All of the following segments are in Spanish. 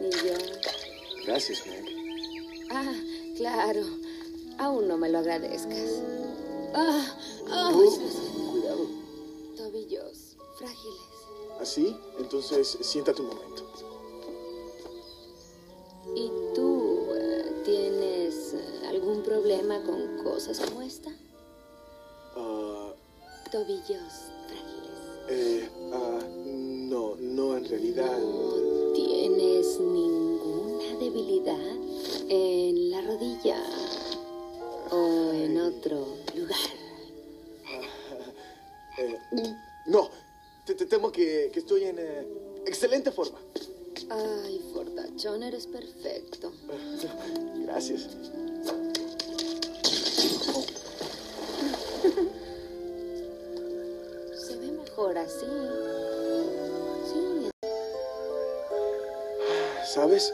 Ni yo. Gracias, Meg. Ah, claro. Aún no me lo agradezcas. Ah, ah, Oh, cuidado. tobillos frágiles. ¿Así? Entonces, siéntate un momento. ¿Y tú eh, tienes eh, algún problema con cosas como esta? Ah, Tobillos frágiles. eh, ah, no, no, en realidad. ¿No ninguna debilidad en la rodilla o en otro lugar? eh, no, te, te temo que, que estoy en eh, excelente forma. Ay, fortachón, eres perfecto. Gracias. Se ve mejor así. ¿Sabes?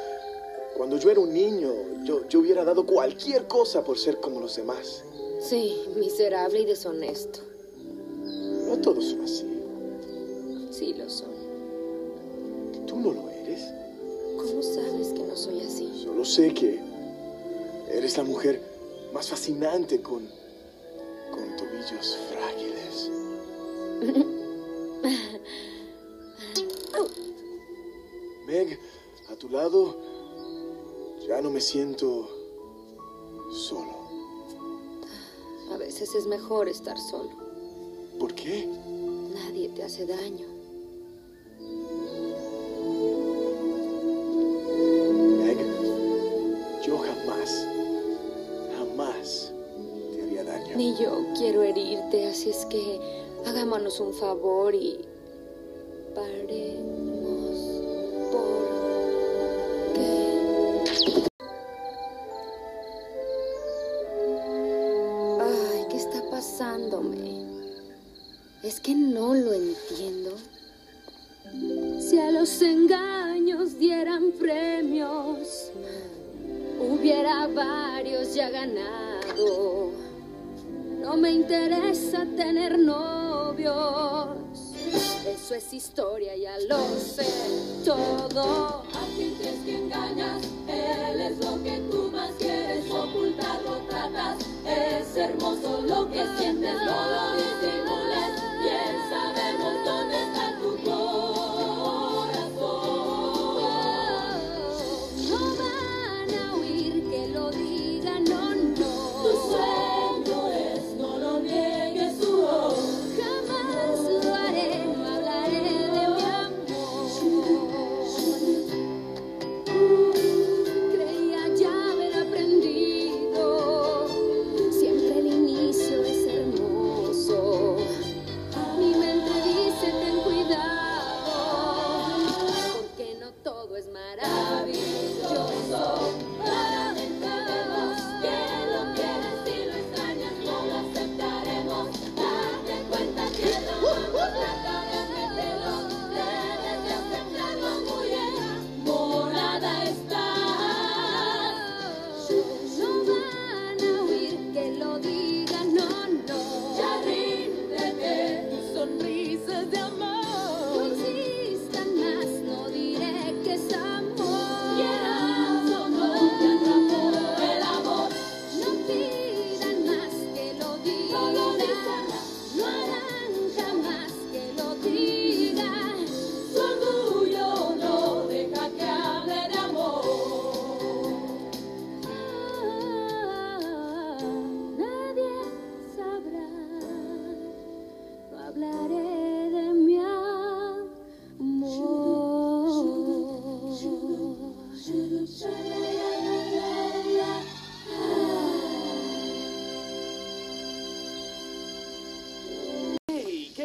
Cuando yo era un niño, yo, yo hubiera dado cualquier cosa por ser como los demás. sí, miserable y deshonesto. No todos son así. Sí lo son. Tú no lo eres. ¿Cómo sabes que no soy así? Solo sé que eres la mujer más fascinante con, con tobillos frágiles. Meg, a tu lado ya no me siento solo. A veces es mejor estar solo. ¿Por qué? Nadie te hace daño. Meg, yo jamás, jamás te haría daño. Ni yo quiero herirte, así es que hagámonos un favor y paremos porque... Ay, ¿qué está pasándome? Es que no lo entiendo. Si a los engaños dieran premios, hubiera varios ya ganado. No me interesa tener novios. Eso es historia, ya lo sé todo. A sientes que engañas, él es lo que tú más quieres ocultar, lo tratas. Es hermoso lo que sientes, no lo disimules.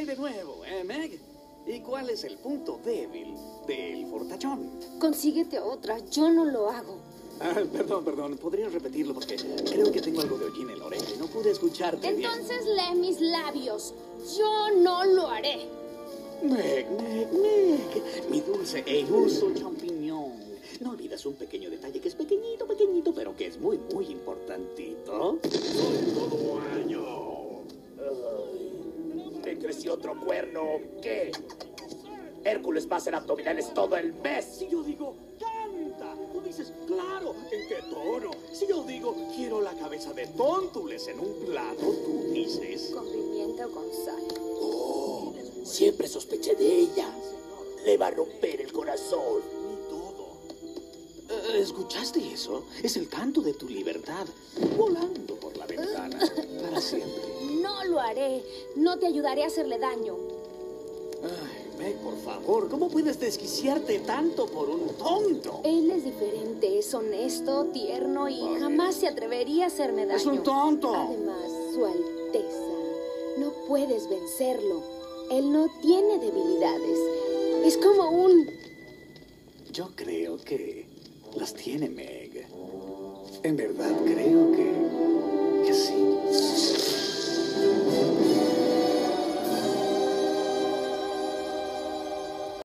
De nuevo, eh, Meg? ¿Y cuál es el punto débil del fortachón? Consíguete otra, yo no lo hago. Ah, perdón, perdón, ¿podrías repetirlo? Porque creo que tengo algo de hollín en la oreja y no pude escucharte bien. Entonces lee mis labios. Yo no lo haré. Meg, Meg, Meg, mi dulce e iluso champiñón. No olvides un pequeño detalle que es pequeñito, pequeñito, pero que es muy, muy importantito. otro cuerno o qué? Hércules va a hacer abdominales todo el mes. Si yo digo, canta, tú dices, claro, ¿en qué tono? Si yo digo, quiero la cabeza de tóntules en un plato, tú dices... Con pimienta o con sal. Oh, siempre sospeché de ella. Le va a romper el corazón. Ni todo. Eh, ¿Escuchaste eso? Es el canto de tu libertad, volando por la ventana, para siempre. No lo haré. No te ayudaré a hacerle daño. Ay, Meg, por favor, ¿cómo puedes desquiciarte tanto por un tonto? Él es diferente, es honesto, tierno y Vale. jamás se atrevería a hacerme daño. Es un tonto. Además, su alteza. No puedes vencerlo. Él no tiene debilidades. Es como un... Yo creo que las tiene Meg. En verdad